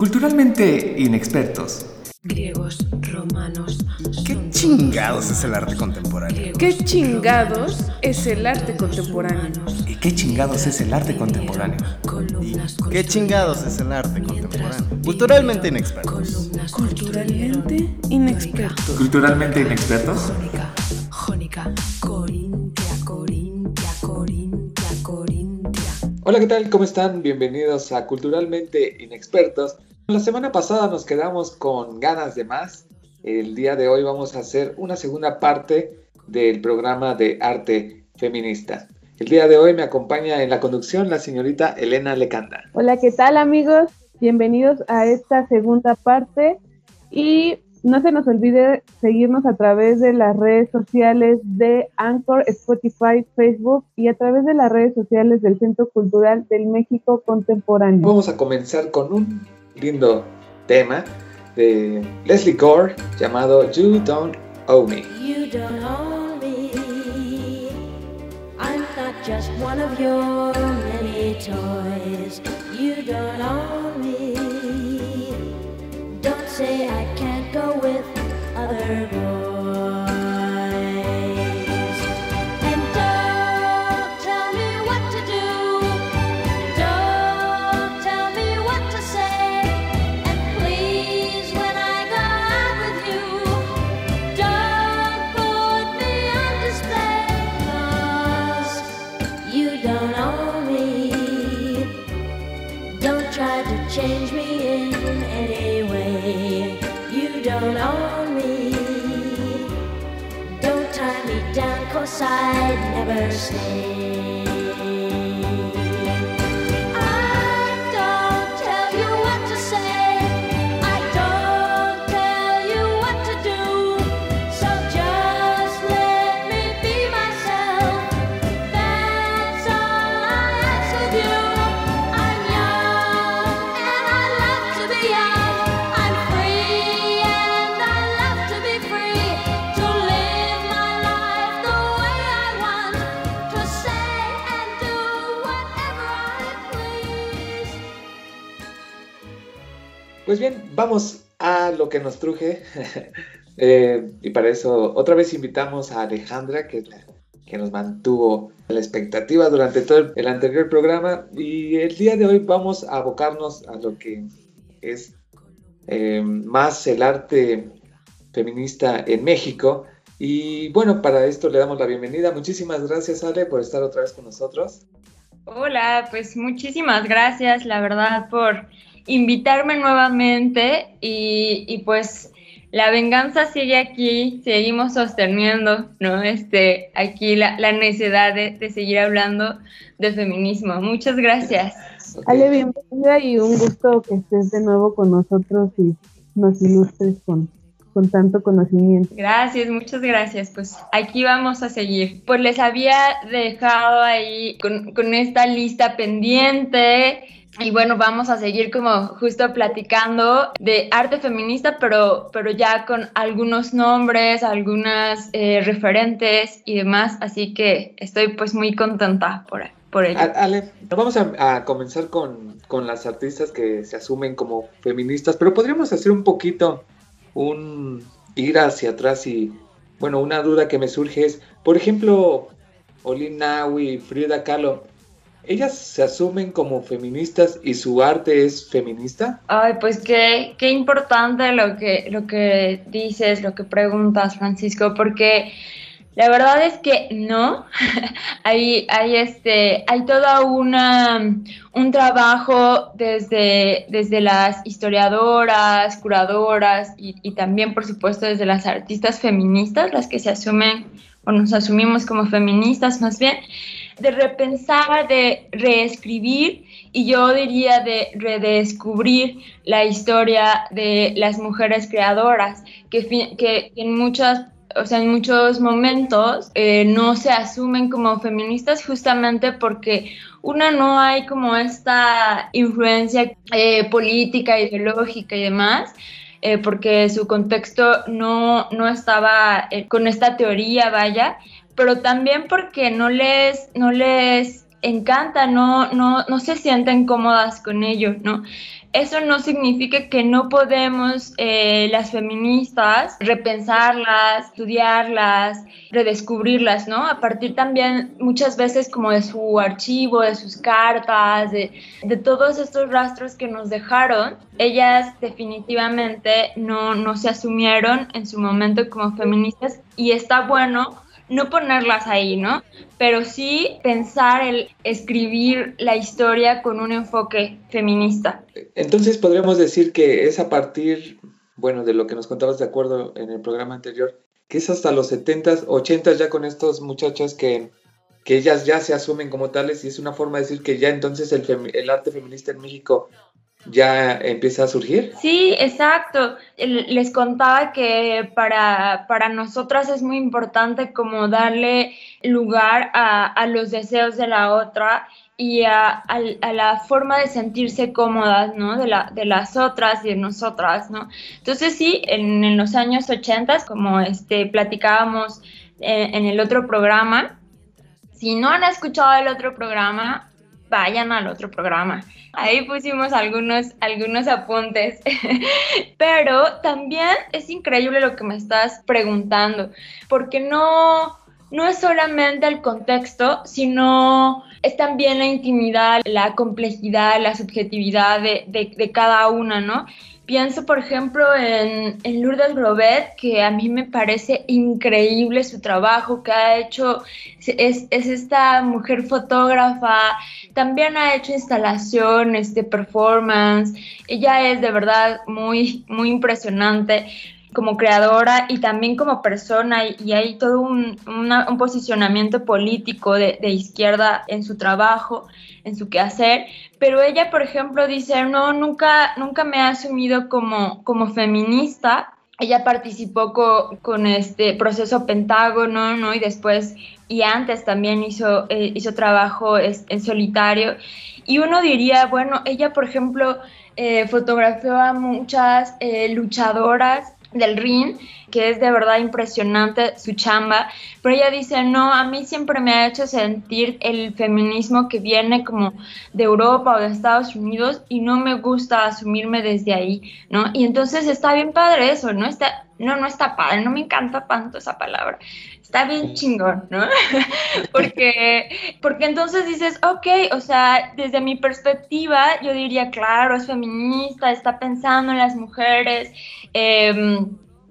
Culturalmente inexpertos. Griegos, romanos. ¿Qué chingados es el arte contemporáneo? ¿Qué chingados es el arte contemporáneo? ¿Y qué chingados es el arte contemporáneo? ¿Y qué chingados es el arte contemporáneo? Culturalmente inexpertos. Culturalmente inexpertos. Culturalmente inexpertos. Jónica, jónica, corintia, corintia, corintia, corintia. Hola, ¿qué tal? ¿Cómo están? Bienvenidos a Culturalmente Inexpertos. La semana pasada nos quedamos con ganas de más. El día de hoy vamos a hacer una segunda parte del programa de arte feminista. El día de hoy me acompaña en la conducción la señorita Elena Lecanda. Hola, ¿qué tal amigos? Bienvenidos a esta segunda parte y no se nos olvide seguirnos a través de las redes sociales de Anchor, Spotify, Facebook y a través de las redes sociales del Centro Cultural del México Contemporáneo. Vamos a comenzar con un lindo tema de Leslie Gore llamado You Don't Owe Me. You don't own me. I'm not just one of your many toys. You don't own me. Don't say I can't go with other boys. Eh, y para eso otra vez invitamos a Alejandra, que que nos mantuvo a la expectativa durante todo el, el anterior programa. Y el día de hoy vamos a abocarnos a lo que es eh, más el arte feminista en México. Y bueno, para esto le damos la bienvenida. Muchísimas gracias, Ale, por estar otra vez con nosotros. Hola, pues muchísimas gracias, la verdad, por invitarme nuevamente y, y, pues la venganza sigue aquí, seguimos sosteniendo, ¿no? Este, aquí la, la necesidad de, de, seguir hablando de feminismo. Muchas gracias. Ale, bienvenida y un gusto que estés de nuevo con nosotros y nos ilustres con, con tanto conocimiento. Gracias, muchas gracias. Pues aquí vamos a seguir. Pues les había dejado ahí con, con esta lista pendiente y bueno, vamos a seguir como justo platicando de arte feminista, pero, pero ya con algunos nombres, algunas eh, referentes y demás, así que estoy pues muy contenta por, por ello. Ale, vamos a, comenzar con, con, las artistas que se asumen como feministas, pero podríamos hacer un poquito un ir hacia atrás y, bueno, una duda que me surge es, por ejemplo, Olin Nawi, Frida Kahlo, ¿Ellas se asumen como feministas y su arte es feminista? Ay, pues qué, qué importante lo que, lo que dices, lo que preguntas, Francisco, porque la verdad es que no. hay, hay, este, hay toda una un trabajo desde, desde las historiadoras, curadoras y, y también, por supuesto, desde las artistas feministas, las que se asumen o nos asumimos como feministas más bien, de repensar, de reescribir y yo diría de redescubrir la historia de las mujeres creadoras, que, que en muchas o sea, en muchos momentos eh, no se asumen como feministas justamente porque una no hay como esta influencia eh, política, ideológica y demás, eh, porque su contexto no, no estaba con esta teoría, vaya, pero también porque no les, no les encanta, no, no, no se sienten cómodas con ello, ¿no? eso no significa que no podemos eh, las feministas repensarlas, estudiarlas, redescubrirlas, ¿no? A partir también muchas veces como de su archivo, de sus cartas, de, de todos estos rastros que nos dejaron, ellas definitivamente no, no se asumieron en su momento como feministas y está bueno no ponerlas ahí, ¿no? Pero sí pensar el escribir la historia con un enfoque feminista. Entonces podríamos decir que es a partir, bueno, de lo que nos contabas de acuerdo en el programa anterior, que es hasta los 70s, 80s ya con estos muchachos que, que ellas ya se asumen como tales y es una forma de decir que ya entonces el, el arte feminista en México ya empieza a surgir. Sí, exacto. Les contaba que para, para nosotras es muy importante como darle lugar a, a los deseos de la otra y a, a- a la forma de sentirse cómodas, ¿no? De, la, de las otras y de nosotras, ¿no? Entonces sí, en, en los años 80, como este, platicábamos eh, en el otro programa, si no han escuchado el otro programa, vayan al otro programa. Ahí pusimos algunos, algunos apuntes. Pero también es increíble lo que me estás preguntando, porque no, no es solamente el contexto, sino es también la intimidad, la complejidad, la subjetividad de, de- de cada una, ¿no? Pienso, por ejemplo, en, en Lourdes Grobet, que a mí me parece increíble su trabajo que ha hecho. Es, es esta mujer fotógrafa, también ha hecho instalaciones de performance. Ella es de verdad muy, muy impresionante como creadora y también como persona y, hay todo un, posicionamiento político de, izquierda en su trabajo, en su quehacer, pero ella, por ejemplo, dice, no, nunca, nunca me ha asumido como, como feminista. Ella participó co- con este proceso Pentágono, ¿no? Y después, y antes también hizo, eh, hizo trabajo es- en solitario. Y uno diría, bueno, ella, por ejemplo, eh, fotografió a muchas eh, luchadoras del ring, que es de verdad impresionante su chamba, pero ella dice, no, a mí siempre me ha hecho sentir el feminismo que viene como de Europa o de Estados Unidos y no me gusta asumirme desde ahí, ¿no? Y entonces está bien padre eso, ¿no? Está, no, no está padre, no me encanta tanto esa palabra, está bien chingón, ¿no? porque, porque entonces dices, ok, o sea, desde mi perspectiva, yo diría, claro, es feminista, está pensando en las mujeres, eh,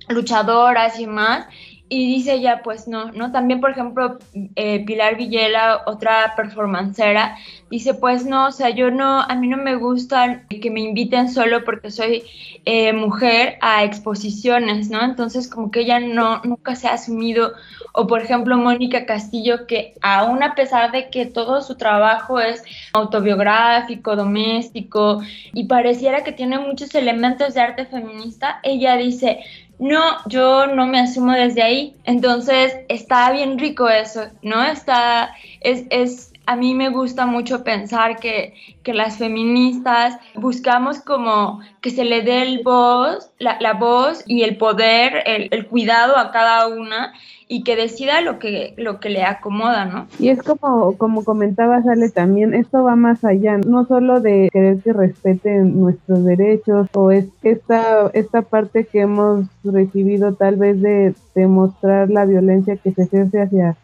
luchadoras y más. Y dice ella, pues no, ¿no? También, por ejemplo, eh, Pilar Villela, otra performancera, dice, pues no, o sea, yo no, a mí no me gusta que me inviten solo porque soy eh, mujer a exposiciones, ¿no? Entonces, como que ella no, nunca se ha asumido, o por ejemplo, Mónica Castillo, que aún a pesar de que todo su trabajo es autobiográfico, doméstico, y pareciera que tiene muchos elementos de arte feminista, ella dice, no, yo no me asumo desde ahí. Entonces está bien rico eso, ¿no? Está, es, es, a mí me gusta mucho pensar que, que las feministas buscamos como que se le dé el voz, la, la voz y el poder, el, cuidado a cada una y que decida lo que, lo que le acomoda, ¿no? Y es como, como comentaba Sale también, esto va más allá, no solo de querer que respeten nuestros derechos o es esta, esta parte que hemos recibido tal vez de demostrar la violencia que se ejerce hacia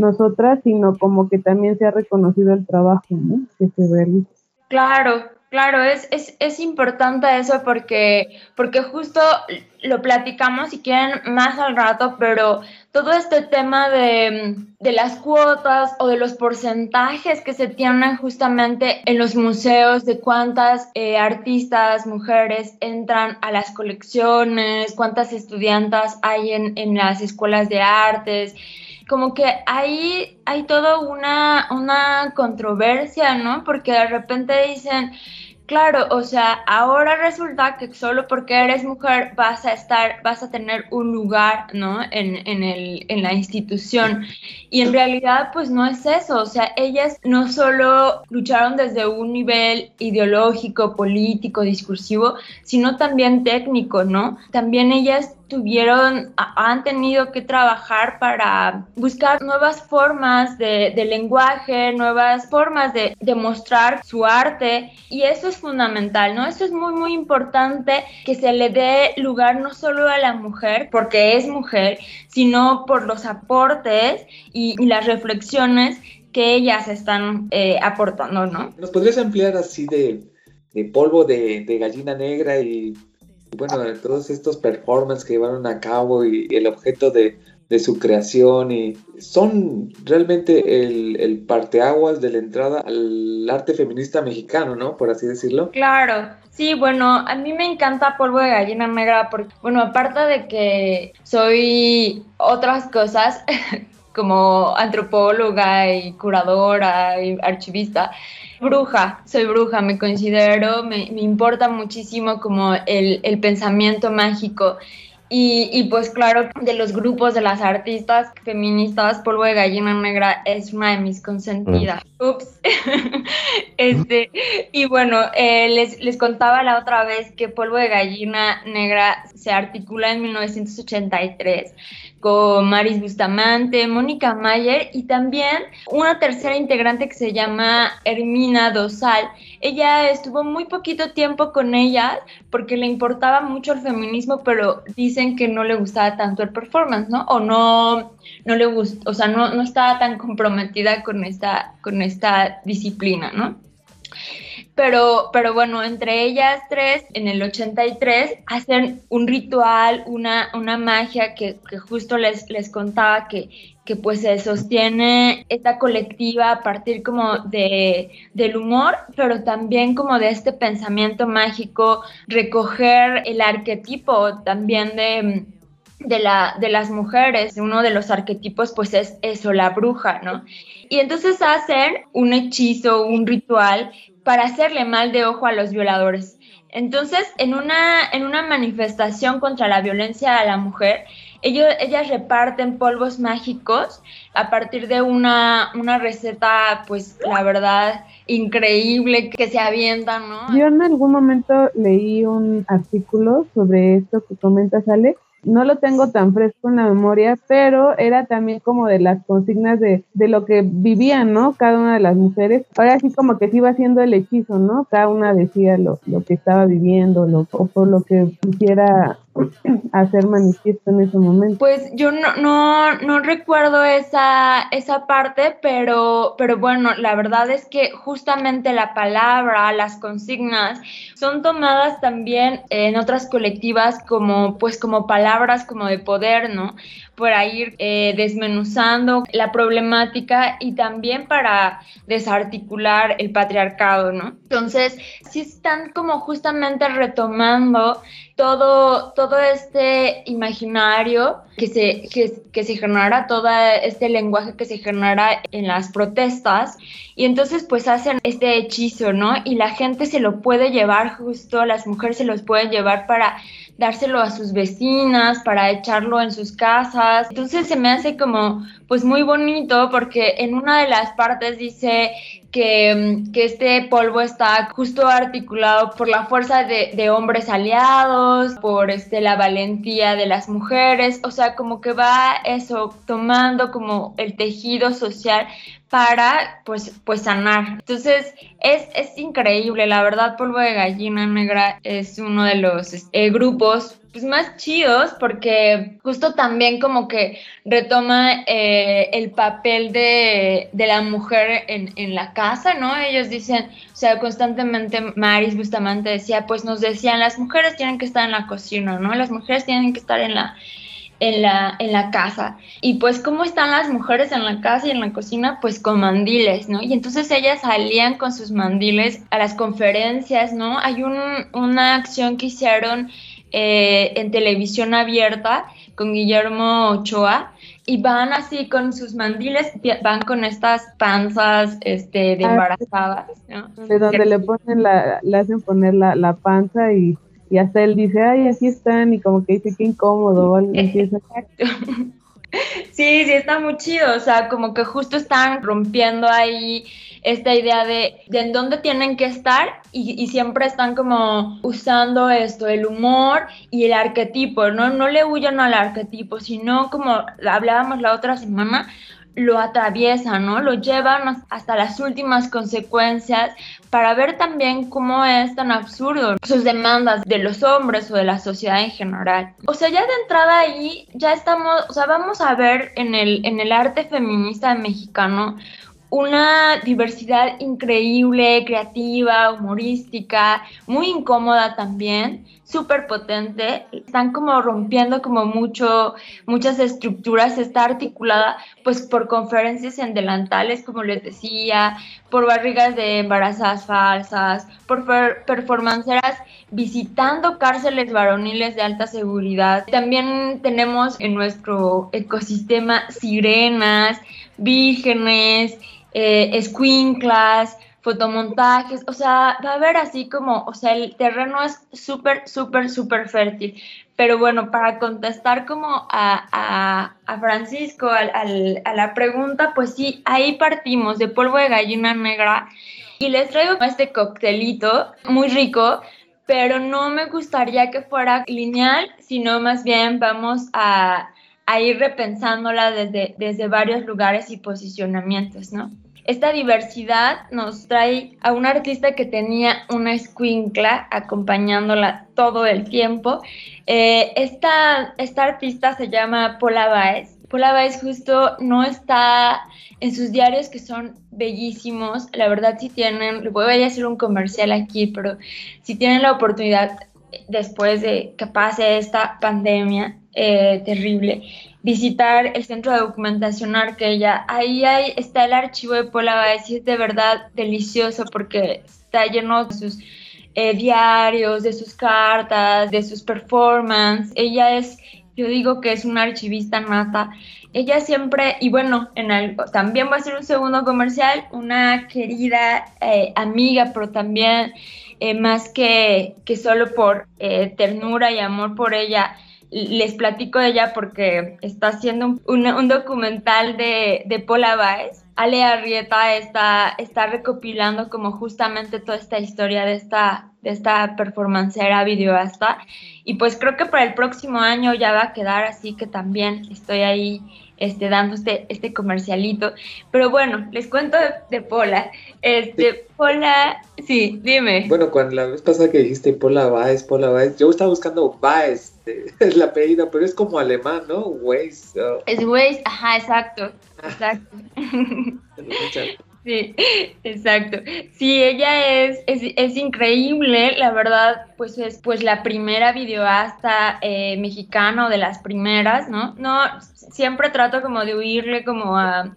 nosotras, sino como que también se ha reconocido el trabajo ¿no? que se realiza. Claro, claro, es, es, es importante eso porque, porque justo lo platicamos si quieren más al rato, pero todo este tema de, de, las cuotas o de los porcentajes que se tienen justamente en los museos, de cuántas eh, artistas, mujeres entran a las colecciones, cuántas estudiantas hay en las escuelas de artes, como que ahí hay toda una, una controversia, ¿no? Porque de repente dicen, claro, o sea, ahora resulta que solo porque eres mujer vas a estar, vas a tener un lugar, ¿no? En, en, el, en la institución. Y en realidad, pues no es eso. O sea, ellas no solo lucharon desde un nivel ideológico, político, discursivo, sino también técnico, ¿no? También ellas tuvieron, han tenido que trabajar para buscar nuevas formas de, lenguaje, nuevas formas de, de mostrar su arte y eso es fundamental, ¿no? Eso es muy, muy importante que se le dé lugar no solo a la mujer, porque es mujer, sino por los aportes y, las reflexiones que ellas están eh, aportando, ¿no? ¿Nos podrías ampliar así de, polvo de, gallina negra y bueno, de todos estos performances que llevaron a cabo y, el objeto de, su creación y son realmente el, el parteaguas de la entrada al arte feminista mexicano, ¿no? Por así decirlo. Claro, sí, bueno, a mí me encanta Polvo de Gallina Negra porque, bueno, aparte de que soy otras cosas como antropóloga y curadora y archivista, bruja, soy bruja, me considero, me, me importa muchísimo como el, pensamiento mágico. Y, y, pues claro, de los grupos de las artistas feministas, Polvo de Gallina Negra es una de mis consentidas. Ups. este, y bueno, eh, les, les contaba la otra vez que Polvo de Gallina Negra se articula en 1983 con Maris Bustamante, Mónica Mayer y también una tercera integrante que se llama Hermina Dosal. Ella estuvo muy poquito tiempo con ellas porque le importaba mucho el feminismo, pero dicen que no le gustaba tanto el performance, ¿no? O no, no le gustó, o sea, no, no estaba tan comprometida con esta, con esta disciplina, ¿no? Pero, pero bueno, entre ellas tres, en el 83, hacen un ritual, una, una magia que, que justo les, les contaba que, que pues se sostiene esta colectiva a partir como de, del humor, pero también como de este pensamiento mágico, recoger el arquetipo también de, de, la, de las mujeres. Uno de los arquetipos pues es eso, la bruja, ¿no? Y entonces hacen un hechizo, un ritual para hacerle mal de ojo a los violadores. Entonces, en una, en una manifestación contra la violencia a la mujer, ellos, ellas reparten polvos mágicos a partir de una, una receta, pues la verdad, increíble que se avientan, ¿no? Yo en algún momento leí un artículo sobre esto que comentas, Ale. No lo tengo tan fresco en la memoria, pero era también como de las consignas de, de lo que vivían, ¿no? Cada una de las mujeres. Ahora sí como que se iba haciendo el hechizo, ¿no? Cada una decía lo, lo que estaba viviendo lo, o por lo que quisiera hacer manifiesto en ese momento. Pues yo no, no, no recuerdo esa, esa parte, pero, pero bueno, la verdad es que justamente la palabra, las consignas, son tomadas también en otras colectivas como, pues, como palabras como de poder, ¿no? Para ir eh, desmenuzando la problemática y también para desarticular el patriarcado, ¿no? Entonces, sí están como justamente retomando todo, todo este imaginario que se, que, que se genera, todo este lenguaje que se genera en las protestas, y entonces pues hacen este hechizo, ¿no? Y la gente se lo puede llevar justo, las mujeres se los pueden llevar para dárselo a sus vecinas, para echarlo en sus casas. Entonces se me hace como pues muy bonito porque en una de las partes dice que, que este polvo está justo articulado por la fuerza de, de, hombres aliados, por este, la valentía de las mujeres, o sea, como que va eso, tomando como el tejido social para pues, pues sanar. Entonces es, es increíble, la verdad Polvo de Gallina Negra es uno de los eh, grupos pues, más chidos porque justo también como que retoma eh, el papel de, de la mujer en, en, la casa, ¿no? Ellos dicen, o sea, constantemente Maris Bustamante decía, pues nos decían, las mujeres tienen que estar en la cocina, ¿no? Las mujeres tienen que estar en la en la, en la casa. Y pues, ¿cómo están las mujeres en la casa y en la cocina? Pues con mandiles, ¿no? Y entonces ellas salían con sus mandiles a las conferencias, ¿no? Hay un, una acción que hicieron eh, en televisión abierta con Guillermo Ochoa y van así con sus mandiles, van con estas panzas este, de embarazadas, ¿no? De donde le ponen la, le hacen poner la, la panza y y hasta él dice, ay, así están, y como que dice, qué incómodo. Exacto. Sí, sí, está muy chido, o sea, como que justo están rompiendo ahí esta idea de, de en dónde tienen que estar y, y siempre están como usando esto, el humor y el arquetipo, ¿no? No le huyan al arquetipo, sino como hablábamos la otra semana, lo atraviesan, ¿no? Lo llevan hasta las últimas consecuencias para ver también cómo es tan absurdo sus demandas de los hombres o de la sociedad en general. O sea, ya de entrada ahí ya estamos, o sea, vamos a ver en el, en el arte feminista mexicano una diversidad increíble, creativa, humorística, muy incómoda también, súper potente. Están como rompiendo como mucho, muchas estructuras. Está articulada pues por conferencias en delantales, como les decía, por barrigas de embarazadas falsas, por per performanceras visitando cárceles varoniles de alta seguridad. También tenemos en nuestro ecosistema sirenas, vírgenes, eh, fotomontajes, o sea, va a haber así como, o sea, el terreno es súper, súper, súper fértil. Pero bueno, para contestar como a, a, a Francisco, al, al, a la pregunta, pues sí, ahí partimos de polvo de gallina negra y les traigo este coctelito muy rico, pero no me gustaría que fuera lineal, sino más bien vamos a, a ir repensándola desde, desde varios lugares y posicionamientos, ¿no? Esta diversidad nos trae a una artista que tenía una escuincla acompañándola todo el tiempo. Eh, esta, esta artista se llama Paula Baez. Paula Baez justo no está en sus diarios que son bellísimos. La verdad si tienen, le voy a hacer un comercial aquí, pero si tienen la oportunidad después de que pase esta pandemia eh, terrible, visitar el centro de documentación Arquella. Ahí está el archivo de Paula Baez y es de verdad delicioso porque está lleno de sus eh, diarios, de sus cartas, de sus performances. Ella es, yo digo que es una archivista nata. Ella siempre, y bueno, en algo, también va a ser un segundo comercial, una querida eh, amiga, pero también más que, que solo por ternura y amor por ella, les platico de ella porque está haciendo un, un, un documental de, de Paula Baez. Ale Arrieta está, está recopilando como justamente toda esta historia de esta, de esta performancera videoasta. Y pues creo que para el próximo año ya va a quedar así que también estoy ahí este, dando este, este comercialito. Pero bueno, les cuento de, de Pola. Este, Pola, sí, dime. Bueno, cuando la vez pasada que dijiste Pola Baez, Pola Baez, yo estaba buscando Baez, es la apellido, pero es como alemán, ¿no? Weiss. Oh. Es Waze, ajá, exacto, exacto. Sí, exacto. Sí, ella es, es, es, increíble, la verdad, pues es pues la primera videoasta eh, mexicana o de las primeras, ¿no? No, siempre trato como de huirle como a,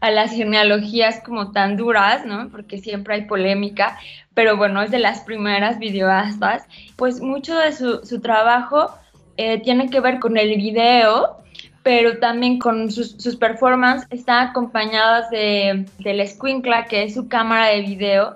a las genealogías como tan duras, ¿no? Porque siempre hay polémica, pero bueno, es de las primeras videoastas. Pues mucho de su, su trabajo eh, tiene que ver con el video, pero también con sus, performances. Están acompañadas de, de la Squinkla, que es su cámara de video,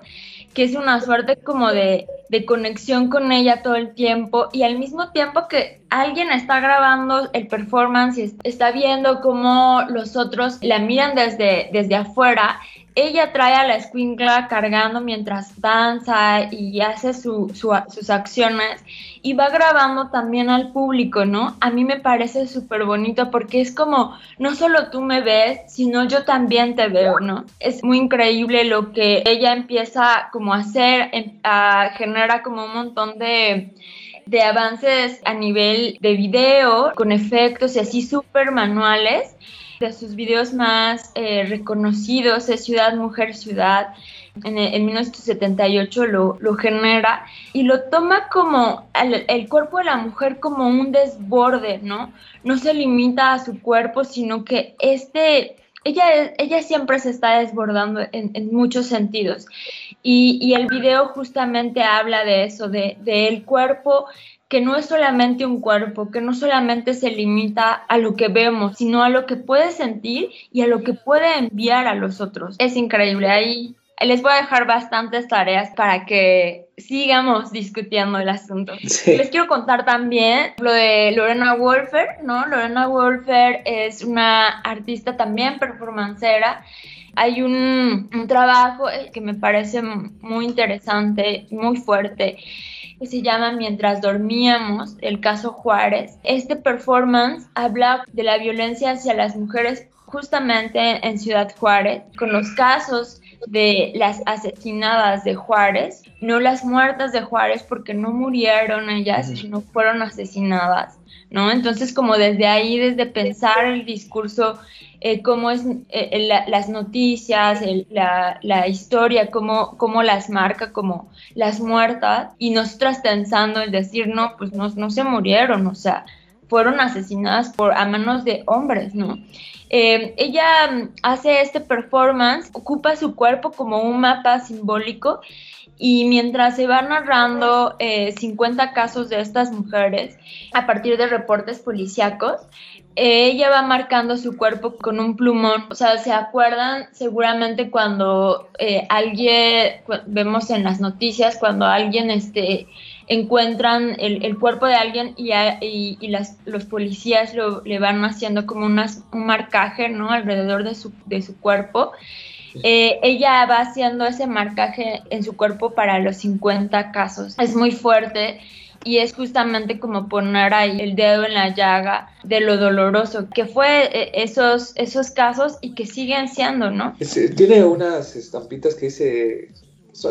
que es una suerte como de, de, conexión con ella todo el tiempo. Y al mismo tiempo que alguien está grabando el performance y está viendo cómo los otros la miran desde, desde afuera, ella trae a la escuincla cargando mientras danza y hace su, su, sus acciones y va grabando también al público, ¿no? A mí me parece súper bonito porque es como, no solo tú me ves, sino yo también te veo, ¿no? Es muy increíble lo que ella empieza como a hacer, a, genera como un montón de de avances a nivel de video, con efectos y así súper manuales de sus videos más eh, reconocidos es Ciudad, Mujer, Ciudad. En, en 1978 lo, lo, genera y lo toma como el, cuerpo de la mujer como un desborde, ¿no? No se limita a su cuerpo, sino que este, ella, ella siempre se está desbordando en, muchos sentidos. Y, y, el video justamente habla de eso, de, de cuerpo que no es solamente un cuerpo, que no solamente se limita a lo que vemos, sino a lo que puede sentir y a lo que puede enviar a los otros. Es increíble. Ahí les voy a dejar bastantes tareas para que sigamos discutiendo el asunto. Sí. Les quiero contar también lo de Lorena Wolfer, ¿no? Lorena Wolfer es una artista también performancera Hay un, un trabajo eh, que me parece muy interesante, muy fuerte, que se llama Mientras dormíamos, el caso Juárez. Este performance habla de la violencia hacia las mujeres justamente en Ciudad Juárez, con los casos de las asesinadas de Juárez, no las muertas de Juárez porque no murieron ellas, sino fueron asesinadas, ¿no? Entonces como desde ahí, desde pensar el discurso, eh, cómo es eh, la, las noticias, la, historia, cómo, cómo las marca como las muertas y nosotras pensando el decir, no, pues no, no se murieron, o sea, fueron asesinadas por, a manos de hombres, ¿no? Eh, ella mm, hace este performance, ocupa su cuerpo como un mapa simbólico y mientras se va narrando eh, 50 casos de estas mujeres a partir de reportes policíacos, eh, ella va marcando su cuerpo con un plumón. O sea, ¿se acuerdan seguramente cuando eh, alguien, vemos en las noticias, cuando alguien este, encuentran el, el, cuerpo de alguien y, y, las, los policías lo, le van haciendo como un marcaje ¿no? alrededor de su, de su cuerpo. Eh, ella va haciendo ese marcaje en su cuerpo para los 50 casos. Es muy fuerte y es justamente como poner ahí el dedo en la llaga de lo doloroso que fue eh, esos, esos casos y que siguen siendo, ¿no? Es, tiene unas estampitas que dice,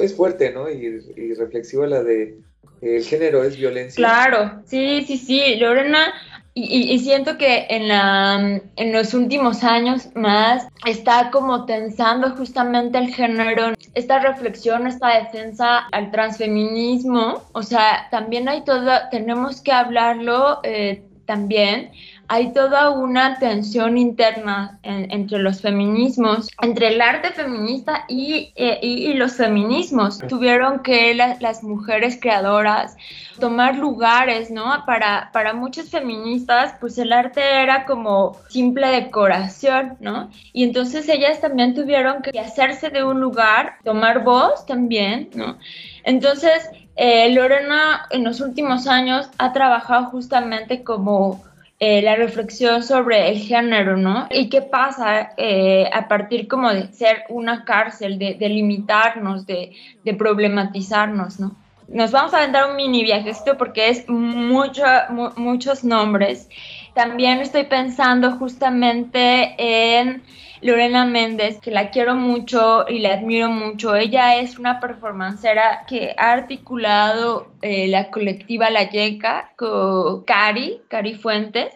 es fuerte, ¿no? Y, y reflexiva la de el género es violencia. Claro, sí, sí, sí. Lorena, y, y, siento que en, la, en los últimos años más está como tensando justamente el género, esta reflexión, esta defensa al transfeminismo. O sea, también hay todo, tenemos que hablarlo eh, también hay toda una tensión interna en, entre los feminismos, entre el arte feminista y, eh, y, los feminismos. Tuvieron que la, las mujeres creadoras tomar lugares, ¿no? Para, para muchas feministas, pues el arte era como simple decoración, ¿no? Y entonces ellas también tuvieron que hacerse de un lugar, tomar voz también, ¿no? Entonces, eh, Lorena en los últimos años ha trabajado justamente como eh, la reflexión sobre el género, ¿no? Y qué pasa eh, a partir como de ser una cárcel, de, de limitarnos, de, de, problematizarnos, ¿no? Nos vamos a dar un mini viajecito porque es mucho, mu muchos nombres. También estoy pensando justamente en Lorena Méndez, que la quiero mucho y la admiro mucho. Ella es una performancera que ha articulado eh, la colectiva La Yeca con Cari, Cari Fuentes.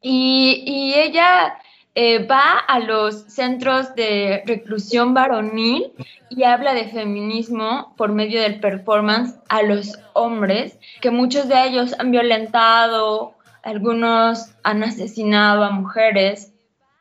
Y, ella eh, va a los centros de reclusión varonil y habla de feminismo por medio del performance a los hombres, que muchos de ellos han violentado, algunos han asesinado a mujeres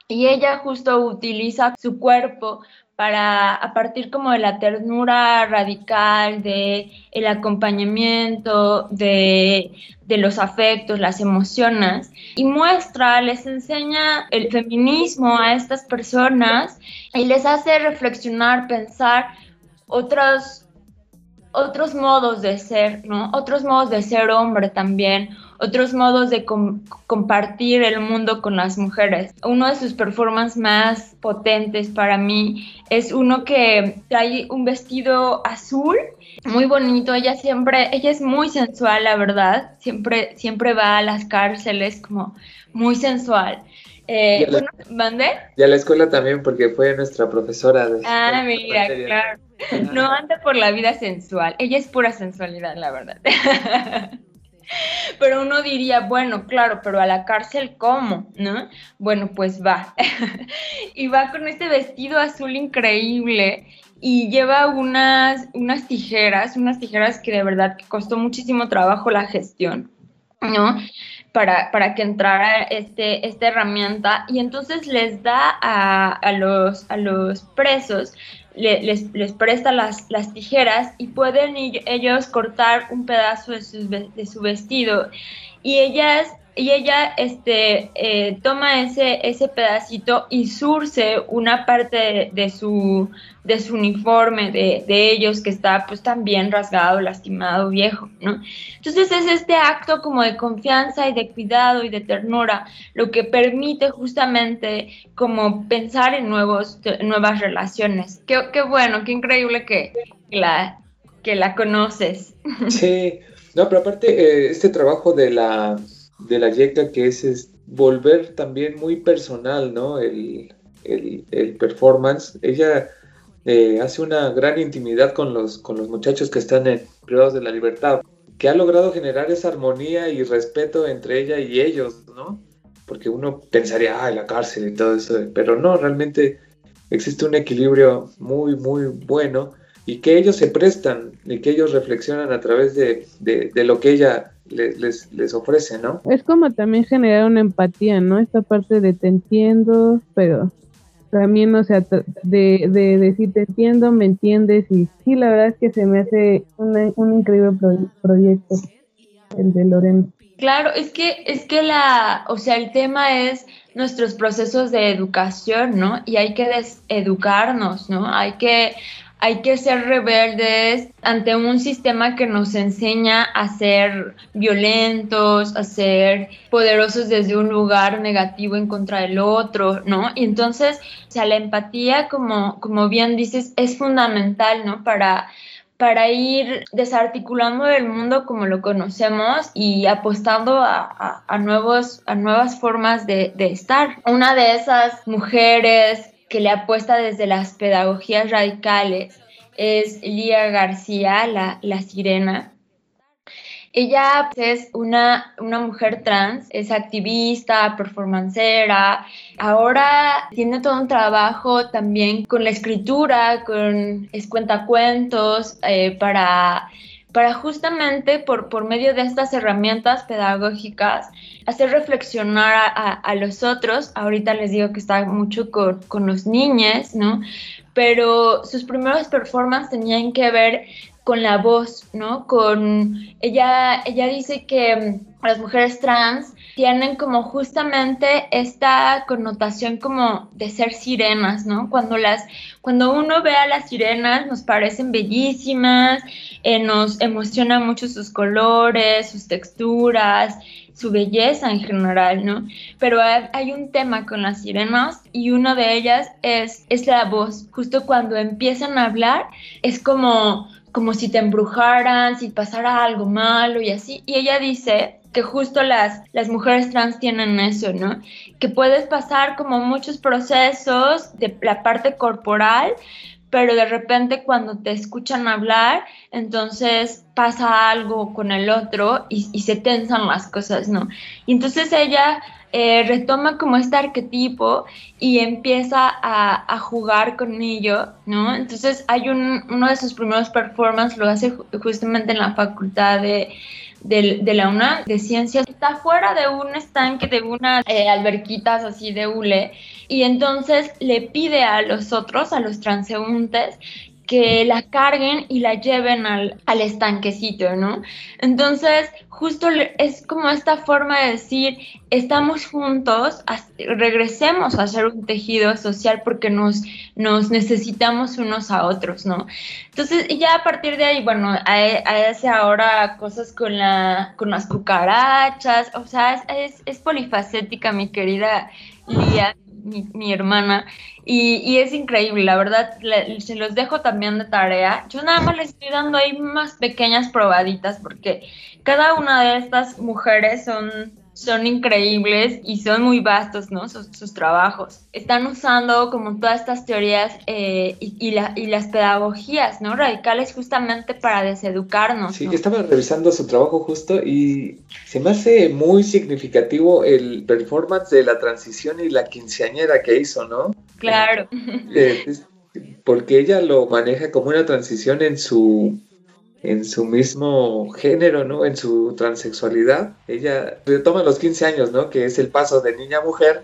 y ella justo utiliza su cuerpo para a partir como de la ternura radical, de el acompañamiento, de, de, los afectos, las emociones, y muestra, les enseña el feminismo a estas personas y les hace reflexionar, pensar otros, otros modos de ser, ¿no? Otros modos de ser hombre también, otros modos de com compartir el mundo con las mujeres. Uno de sus performances más potentes para mí es uno que trae un vestido azul muy bonito. Ella siempre, ella es muy sensual, la verdad. Siempre, siempre va a las cárceles como muy sensual. Eh, y, a la, ¿mandé? y a la escuela también, porque fue nuestra profesora. De, ah, mira, claro. No anda por la vida sensual. Ella es pura sensualidad, la verdad. Pero uno diría, bueno, claro, pero a la cárcel, ¿cómo? ¿No? Bueno, pues va. y va con este vestido azul increíble y lleva unas, unas tijeras, unas tijeras que de verdad costó muchísimo trabajo la gestión, ¿no? Para, para que entrara este, esta herramienta y entonces les da a, a, los, a los presos le, les, les, presta las, las, tijeras y pueden ellos cortar un pedazo de de su, vestido. Y ellas y ella este, eh, toma ese, ese pedacito y surce una parte de, su, de su uniforme, de, de ellos, que está pues también rasgado, lastimado, viejo, ¿no? Entonces es este acto como de confianza y de cuidado y de ternura lo que permite justamente como pensar en nuevos, nuevas relaciones. Qué, qué bueno, qué increíble que la, que la conoces. Sí, no, pero aparte, eh, este trabajo de la, de la Yeka que es, volver también muy personal, ¿no? El, el, el performance. Ella eh, hace una gran intimidad con los, con los muchachos que están en privados de la libertad, que ha logrado generar esa armonía y respeto entre ella y ellos, ¿no? Porque uno pensaría, ah, la cárcel y todo eso, pero no, realmente existe un equilibrio muy, muy bueno y que ellos se prestan y que ellos reflexionan a través de, de lo que ella les, les, les, ofrece, ¿no? Es como también generar una empatía, ¿no? Esta parte de te entiendo, pero también, o sea, de, de decir te entiendo, me entiendes y sí, la verdad es que se me hace una, un increíble pro proyecto el de Lorena. Claro, es que, es que la, o sea, el tema es nuestros procesos de educación, ¿no? Y hay que deseducarnos, ¿no? Hay que, hay que ser rebeldes ante un sistema que nos enseña a ser violentos, a ser poderosos desde un lugar negativo en contra del otro, ¿no? Y entonces, o sea, la empatía, como, como bien dices, es fundamental, ¿no? Para para ir desarticulando el mundo como lo conocemos y apostando a, a, nuevos, a nuevas formas de, de, estar. Una de esas mujeres que le apuesta desde las pedagogías radicales es Lía García, la, la sirena. Ella es una, una, mujer trans, es activista, performancera. Ahora tiene todo un trabajo también con la escritura, con es cuentacuentos, eh, para, para justamente por, por medio de estas herramientas pedagógicas hacer reflexionar a, los otros. Ahorita les digo que está mucho con, con los niños, ¿no? Pero sus primeros performances tenían que ver con la voz, ¿no? Con ella, ella dice que las mujeres trans tienen como justamente esta connotación como de ser sirenas, ¿no? Cuando las, cuando uno ve a las sirenas nos parecen bellísimas, eh, nos emociona mucho sus colores, sus texturas, su belleza en general, ¿no? Pero hay un tema con las sirenas y una de ellas es, es la voz. Justo cuando empiezan a hablar es como como si te embrujaran, si pasara algo malo y así. Y ella dice que justo las, las mujeres trans tienen eso, ¿no? Que puedes pasar como muchos procesos de la parte corporal, pero de repente cuando te escuchan hablar, entonces pasa algo con el otro y, se tensan las cosas, ¿no? Y entonces ella eh, retoma como este arquetipo y empieza a, jugar con ello, ¿no? Entonces hay un, uno de sus primeros performances, lo hace justamente en la facultad de, de, de, la UNAM de ciencias, está fuera de un estanque, de unas eh, alberquitas así de hule, y entonces le pide a los otros, a los transeúntes, que la carguen y la lleven al, al, estanquecito, ¿no? Entonces, justo es como esta forma de decir, estamos juntos, regresemos a ser un tejido social porque nos, nos necesitamos unos a otros, ¿no? Entonces, ya a partir de ahí, bueno, hace ahora cosas con, la, con las cucarachas, o sea, es, es, es polifacética, mi querida Lía mi, mi hermana, y, y, es increíble, la verdad, se los dejo también de tarea. Yo nada más les estoy dando ahí más pequeñas probaditas porque cada una de estas mujeres son son increíbles y son muy vastos, ¿no? Sus, sus trabajos. Están usando como todas estas teorías eh, y, y, la, y, las pedagogías, ¿no? Radicales justamente para deseducarnos. Sí, ¿no? estaba revisando su trabajo justo y se me hace muy significativo el performance de la transición y la quinceañera que hizo, ¿no? Claro. Eh, porque ella lo maneja como una transición en su en su mismo género, ¿no? En su transexualidad. Ella retoma los 15 años, ¿no? Que es el paso de niña a mujer,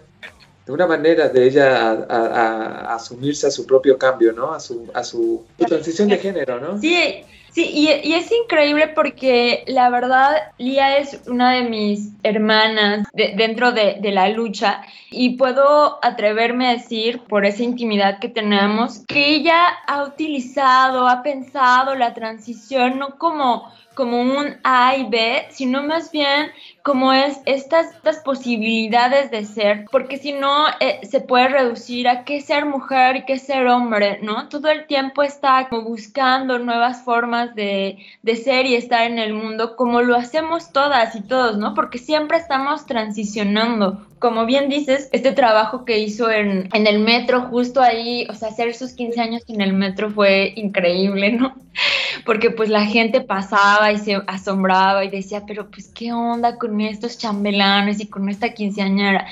de una manera de ella a, a, asumirse a su propio cambio, ¿no? A su, a su transición de género, ¿no? Sí, Sí, y, es increíble porque la verdad, Lía es una de mis hermanas de- dentro de, de la lucha y puedo atreverme a decir, por esa intimidad que tenemos, que ella ha utilizado, ha pensado la transición no como, como un A y B, sino más bien como es estas, estas posibilidades de ser, porque si no eh, se puede reducir a qué ser mujer y qué ser hombre, ¿no? Todo el tiempo está como buscando nuevas formas de, de ser y estar en el mundo, como lo hacemos todas y todos, ¿no? Porque siempre estamos transicionando. Como bien dices, este trabajo que hizo en, en el metro, justo ahí, o sea, hacer sus 15 años en el metro fue increíble, ¿no? porque pues la gente pasaba y se asombraba y decía, pero pues qué onda con estos chambelanes y con esta quinceañera.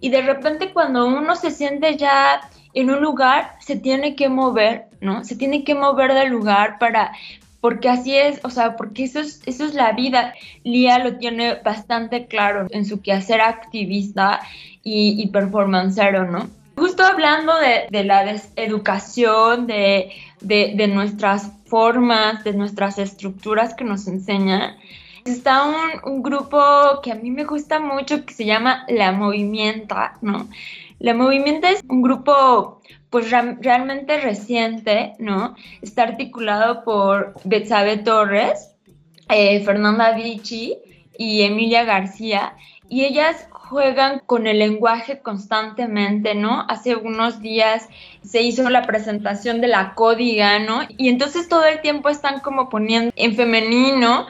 Y de repente cuando uno se siente ya en un lugar, se tiene que mover, ¿no? Se tiene que mover del lugar para, porque así es, o sea, porque eso es, eso es la vida. Lía lo tiene bastante claro en su quehacer activista y, y performancero, ¿no? Justo hablando de, de la deseducación, de, de, de nuestras formas, de nuestras estructuras que nos enseñan, está un, grupo que a mí me gusta mucho que se llama La Movimienta, ¿no? La Movimienta es un grupo pues realmente reciente, ¿no? Está articulado por Betsabe Torres, eh, Fernanda Vichy y Emilia García, y ellas juegan con el lenguaje constantemente, ¿no? Hace unos días se hizo la presentación de la códiga, ¿no? Y entonces todo el tiempo están como poniendo en femenino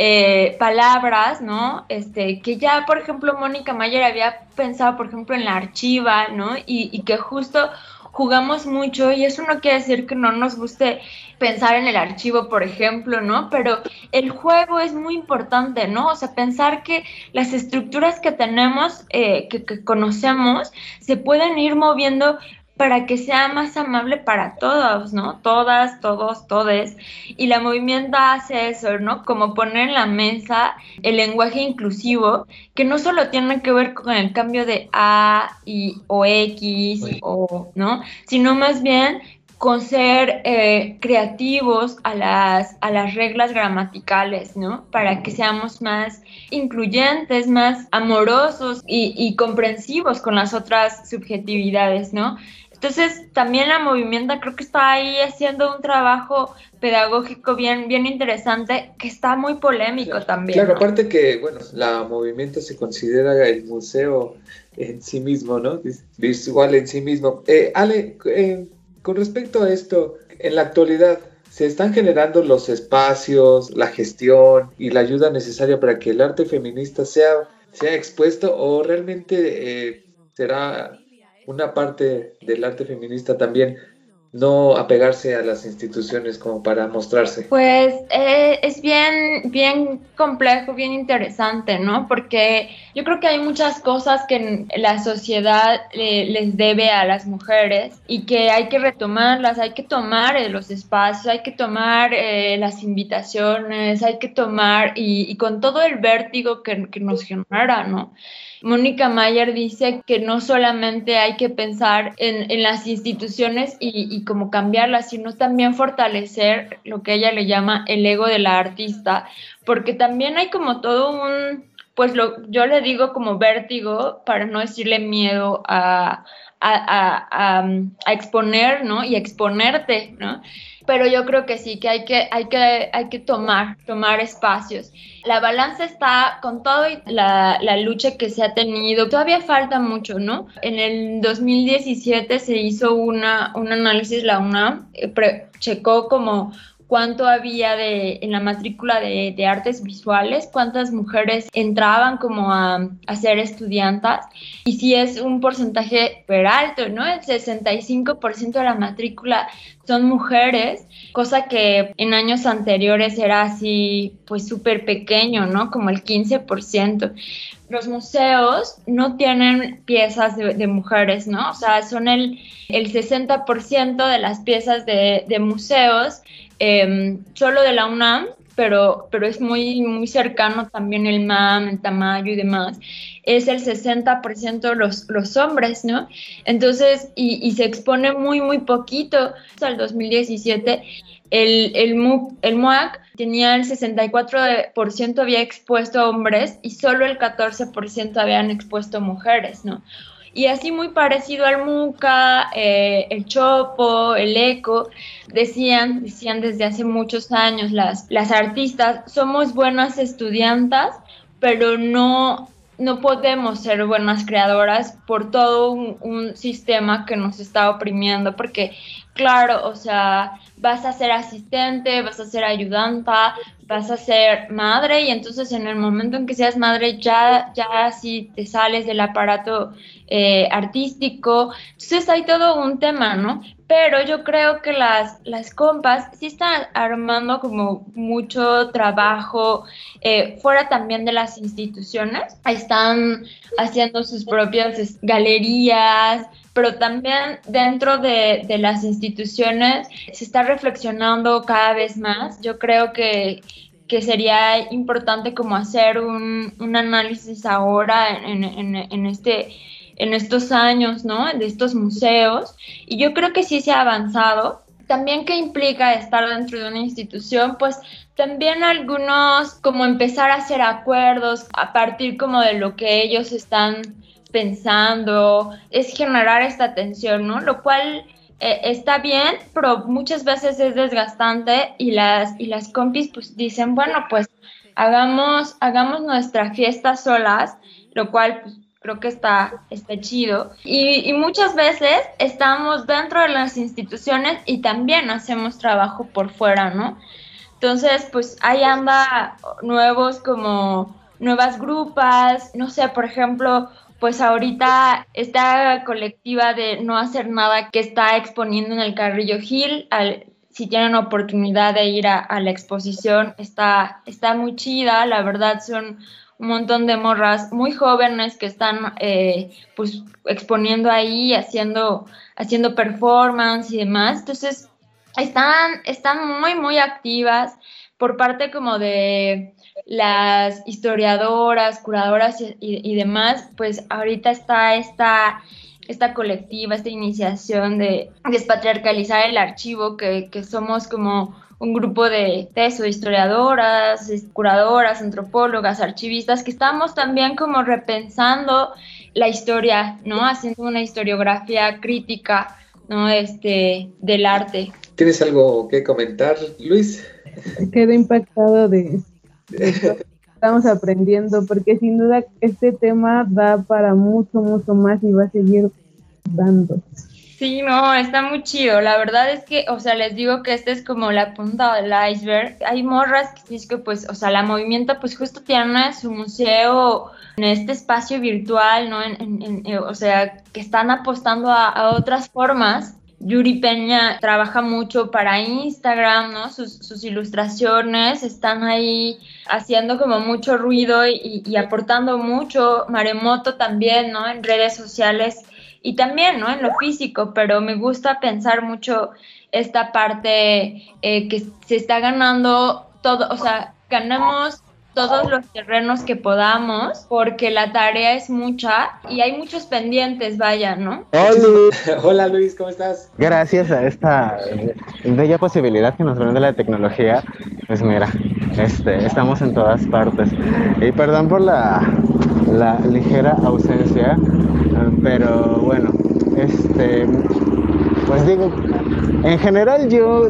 eh, palabras, ¿no? Este, que ya, por ejemplo, Mónica Mayer había pensado, por ejemplo, en la archiva, ¿no? Y, y, que justo jugamos mucho y eso no quiere decir que no nos guste pensar en el archivo, por ejemplo, ¿no? Pero el juego es muy importante, ¿no? O sea, pensar que las estructuras que tenemos, eh, que, que conocemos, se pueden ir moviendo para que sea más amable para todos, ¿no? Todas, todos, todes. Y la movimienta hace eso, ¿no? Como poner en la mesa el lenguaje inclusivo, que no solo tiene que ver con el cambio de A y, o X o, ¿no? Sino más bien con ser eh, creativos a las, a las reglas gramaticales, ¿no? Para que seamos más incluyentes, más amorosos y, y comprensivos con las otras subjetividades, ¿no? Entonces, también la movimienta creo que está ahí haciendo un trabajo pedagógico bien, bien interesante, que está muy polémico claro, también. Claro, ¿no? aparte que, bueno, la movimiento se considera el museo en sí mismo, ¿no? Visual en sí mismo. Eh, Ale, eh, con respecto a esto, en la actualidad, ¿se están generando los espacios, la gestión y la ayuda necesaria para que el arte feminista sea, sea expuesto o realmente eh, será una parte del arte feminista también no apegarse a las instituciones como para mostrarse? Pues eh, es bien, bien complejo, bien interesante, ¿no? Porque yo creo que hay muchas cosas que la sociedad eh, les debe a las mujeres y que hay que retomarlas, hay que tomar eh, los espacios, hay que tomar las invitaciones, hay que tomar y, y con todo el vértigo que, que nos genera, ¿no? Mónica Mayer dice que no solamente hay que pensar en, en las instituciones y, y como cambiarlas, sino también fortalecer lo que ella le llama el ego de la artista, porque también hay como todo un, pues lo, yo le digo como vértigo, para no decirle miedo a, a, a, a exponer, ¿no? Y exponerte, ¿no? Pero yo creo que sí, que hay que, hay que, hay que tomar, tomar espacios. La balanza está con todo la, la lucha que se ha tenido. Todavía falta mucho, ¿no? En el 2017 se hizo una, un análisis, la UNAM eh, checó como cuánto había de, en la matrícula de, de, artes visuales, cuántas mujeres entraban como a, a, ser estudiantas y si es un porcentaje súper alto, ¿no? El 65% de la matrícula son mujeres, cosa que en años anteriores era así pues súper pequeño, ¿no? Como el 15%. Los museos no tienen piezas de, de mujeres, ¿no? O sea, son el, el 60% de las piezas de, de museos eh, solo de la UNAM pero, pero es muy, muy cercano también el MAM, el Tamayo y demás, es el 60% los, los hombres, ¿no? Entonces, y, y se expone muy, muy poquito. El 2017, el, el, MU, el MUAC tenía el 64% había expuesto a hombres y solo el 14% habían expuesto mujeres, ¿no? Y así muy parecido al MUCA, eh, el Chopo, el ECO, decían, decían desde hace muchos años las, las artistas, somos buenas estudiantas, pero no, no podemos ser buenas creadoras por todo un, un sistema que nos está oprimiendo, porque claro, o sea, vas a ser asistente, vas a ser ayudanta, vas a ser madre y entonces en el momento en que seas madre ya, ya si te sales del aparato eh, artístico, entonces hay todo un tema, ¿no? Pero yo creo que las, las compas sí están armando como mucho trabajo eh, fuera también de las instituciones, están haciendo sus propias galerías, pero también dentro de, de, las instituciones se está reflexionando cada vez más. Yo creo que, que sería importante como hacer un, un análisis ahora en, en, en, este en estos años, ¿no? De estos museos. Y yo creo que sí se ha avanzado. También qué implica estar dentro de una institución, pues también algunos como empezar a hacer acuerdos a partir como de lo que ellos están pensando, es generar esta tensión, ¿no? Lo cual eh, está bien, pero muchas veces es desgastante y las, y las compis pues dicen, bueno, pues hagamos, hagamos nuestra fiesta solas, lo cual pues, creo que está, está chido. Y, y, muchas veces estamos dentro de las instituciones y también hacemos trabajo por fuera, ¿no? Entonces, pues ahí anda nuevos como nuevas grupas, no sé, por ejemplo, pues ahorita esta colectiva de no hacer nada que está exponiendo en el Carrillo Gil, al, si tienen oportunidad de ir a, a, la exposición, está, está muy chida, la verdad son un montón de morras muy jóvenes que están eh, pues exponiendo ahí, haciendo, haciendo performance y demás, entonces están, están muy, muy activas por parte como de las historiadoras, curadoras y, y, y, demás, pues ahorita está esta, esta colectiva, esta iniciación de despatriarcalizar el archivo, que, que somos como un grupo de, de eso, historiadoras, curadoras, antropólogas, archivistas, que estamos también como repensando la historia, ¿no? Haciendo una historiografía crítica, ¿no? Este, del arte. ¿Tienes algo que comentar, Luis? Quedo impactado de, estamos aprendiendo, porque sin duda este tema da para mucho, mucho más y va a seguir dando. Sí, no, está muy chido. La verdad es que, o sea, les digo que esta es como la punta del iceberg. Hay morras que es que, pues, o sea, la movimiento, pues, justo tiene su museo en este espacio virtual, ¿no? En, en, en, o sea, que están apostando a, a otras formas Yuri Peña trabaja mucho para Instagram, ¿no? Sus, ilustraciones están ahí haciendo como mucho ruido y, y, aportando mucho. Maremoto también, ¿no? En redes sociales y también, ¿no? En lo físico, pero me gusta pensar mucho esta parte eh, que se está ganando todo, o sea, ganamos todos los terrenos que podamos, porque la tarea es mucha y hay muchos pendientes, vaya, ¿no? Hola, Hola Luis, ¿cómo estás? Gracias a esta bella posibilidad que nos brinda la tecnología, pues mira, este, estamos en todas partes. Y perdón por la, la ligera ausencia, pero bueno, este, pues digo, en general yo,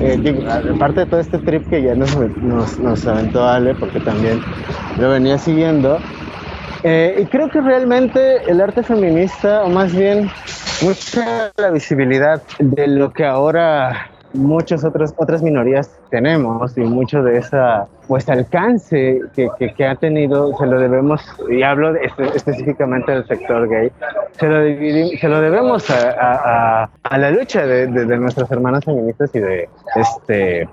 eh, aparte de todo este trip que ya nos, nos, nos aventó Ale, porque también lo venía siguiendo, eh, y creo que realmente el arte feminista, o más bien mucha la visibilidad de lo que ahora muchas otras, otras minorías tenemos y mucho de esa pues alcance que, que, ha tenido se lo debemos y hablo de, específicamente del sector gay se lo, se lo debemos a, a, la lucha de, de, nuestras hermanas feministas y de este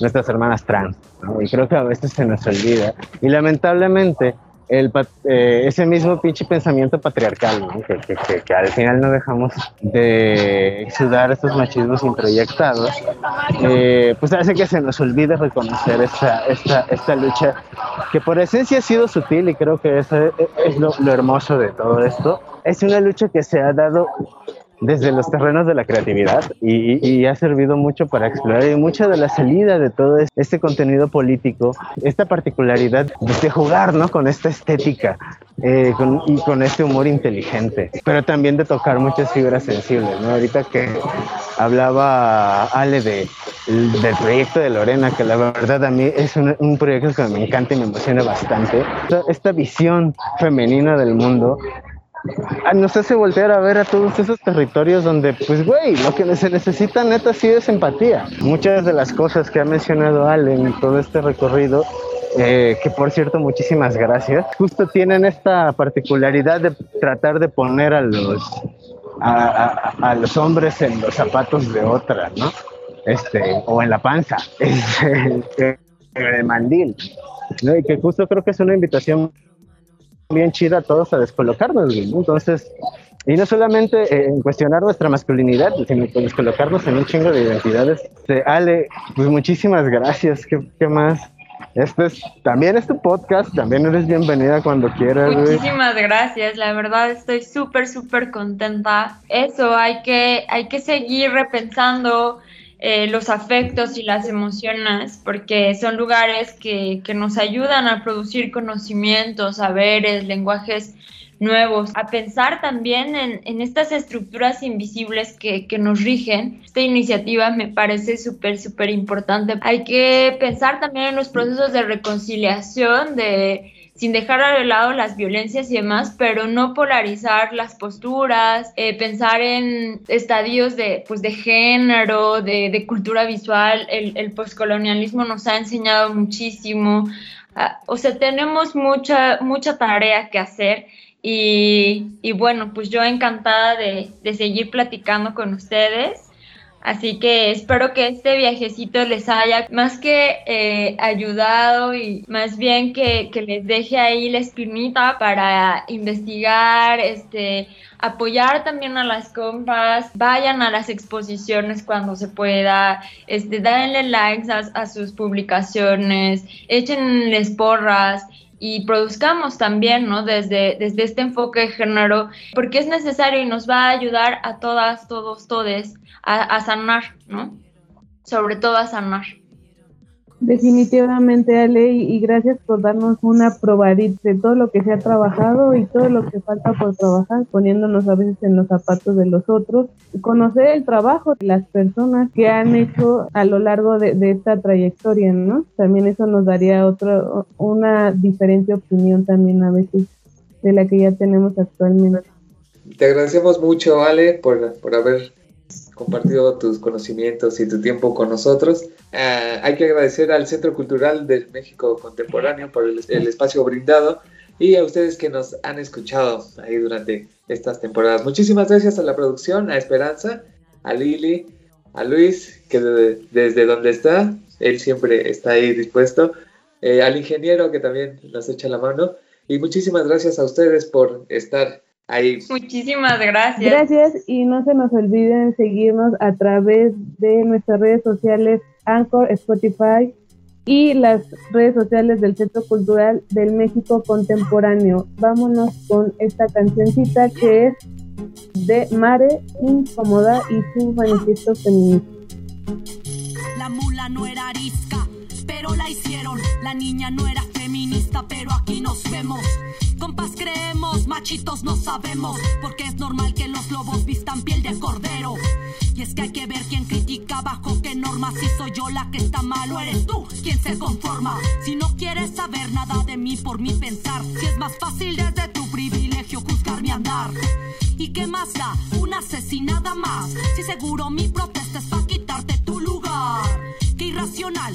nuestras hermanas trans y creo que a veces se nos olvida. Y lamentablemente el, eh, ese mismo pinche pensamiento patriarcal, ¿no? que, que- que- que al final no dejamos de exudar estos machismos introyectados, eh, pues hace que se nos olvide reconocer esta, esta, esta lucha que por esencia ha sido sutil y creo que eso es, es lo, lo hermoso de todo esto. Es una lucha que se ha dado desde los terrenos de la creatividad y, y- ha servido mucho para explorar y mucha de la salida de todo es- este contenido político, esta particularidad de jugar ¿no? con esta estética eh, con- y con este humor inteligente, pero también de tocar muchas fibras sensibles. ¿no? Ahorita que hablaba Ale de, del proyecto de Lorena, que la verdad a mí es un, un proyecto que me encanta y me emociona bastante, esta visión femenina del mundo Ah, nos hace voltear a ver a todos esos territorios donde, pues, güey, lo que se necesita neta sí es empatía. Muchas de las cosas que ha mencionado Ale en todo este recorrido, eh, que por cierto, muchísimas gracias, justo tienen esta particularidad de tratar de poner a los, a, a- a los hombres en los zapatos de otra, ¿no? Este, o en la panza, este, el mandil. ¿no? Y que justo creo que es una invitación bien chida a todos a descolocarnos, güey. Entonces, y no solamente eh, en cuestionar nuestra masculinidad, sino que descolocarnos en un chingo de identidades. Este, Ale, pues muchísimas gracias, ¿qué, qué más? Este es, también es tu podcast, también eres bienvenida cuando quieras, güey. Muchísimas gracias, la verdad estoy súper, súper contenta. Eso, hay que, hay que seguir repensando eh, los afectos y las emociones, porque son lugares que, que nos ayudan a producir conocimientos, saberes, lenguajes nuevos, a pensar también en, en estas estructuras invisibles que, que nos rigen. Esta iniciativa me parece súper, súper importante. Hay que pensar también en los procesos de reconciliación, de sin dejar de lado las violencias y demás, pero no polarizar las posturas, eh, pensar en estadios de, pues, de género, de, de cultura visual. El, el poscolonialismo nos ha enseñado muchísimo. Ah, o sea, tenemos mucha, mucha tarea que hacer y, y bueno, pues yo encantada de, de seguir platicando con ustedes. Así que espero que este viajecito les haya más que eh, ayudado y más bien que, que les deje ahí la espinita para investigar, este, apoyar también a las compas, vayan a las exposiciones cuando se pueda, este, denle likes a, a sus publicaciones, échenles porras y produzcamos también, ¿no? Desde, desde este enfoque de género, porque es necesario y nos va a ayudar a todas, todos, todes a, a sanar, ¿no? Sobre todo a sanar. Definitivamente, Ale, y gracias por darnos una probadita de todo lo que se ha trabajado y todo lo que falta por trabajar, poniéndonos a veces en los zapatos de los otros, y conocer el trabajo de las personas que han hecho a lo largo de, esta trayectoria, ¿no? También eso nos daría otro, una diferente opinión también a veces de la que ya tenemos actualmente. Te agradecemos mucho, Ale, por, por haber compartido tus conocimientos y tu tiempo con nosotros. Ah, hay que agradecer al Centro Cultural del México Contemporáneo por el, el espacio brindado y a ustedes que nos han escuchado ahí durante estas temporadas. Muchísimas gracias a la producción, a Esperanza, a Lili, a Luis, que de- desde donde está, él siempre está ahí dispuesto, eh, al ingeniero que también nos echa la mano y muchísimas gracias a ustedes por estar ahí Muchísimas gracias. Gracias y no se nos olviden seguirnos a través de nuestras redes sociales Anchor, Spotify y las redes sociales del Centro Cultural del México Contemporáneo. Vámonos con esta cancioncita que es de Mare Incómoda y su manifiesto feminista. La mula no era arisca, pero la hicieron. La niña no era feminista, pero aquí nos vemos. Creemos, machitos no sabemos, porque es normal que los lobos vistan piel de cordero. Y es que hay que ver quién critica bajo qué normas, si soy yo la que está mal o eres tú quien se conforma. Si no quieres saber nada de mí por mi pensar, si es más fácil desde tu privilegio juzgar mi andar. ¿Y qué más da? Una asesinada más. Si seguro mi protesta es para quitarte tu lugar. Qué irracional,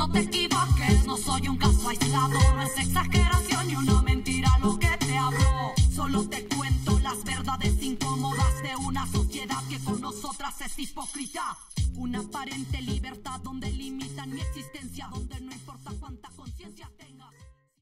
No te equivoques, no soy un caso aislado. No es exageración ni una mentira lo que te hablo. Solo te cuento las verdades incómodas de una sociedad que con nosotras es hipócrita. Una aparente libertad donde limitan mi existencia, donde no importa cuánta conciencia tengas.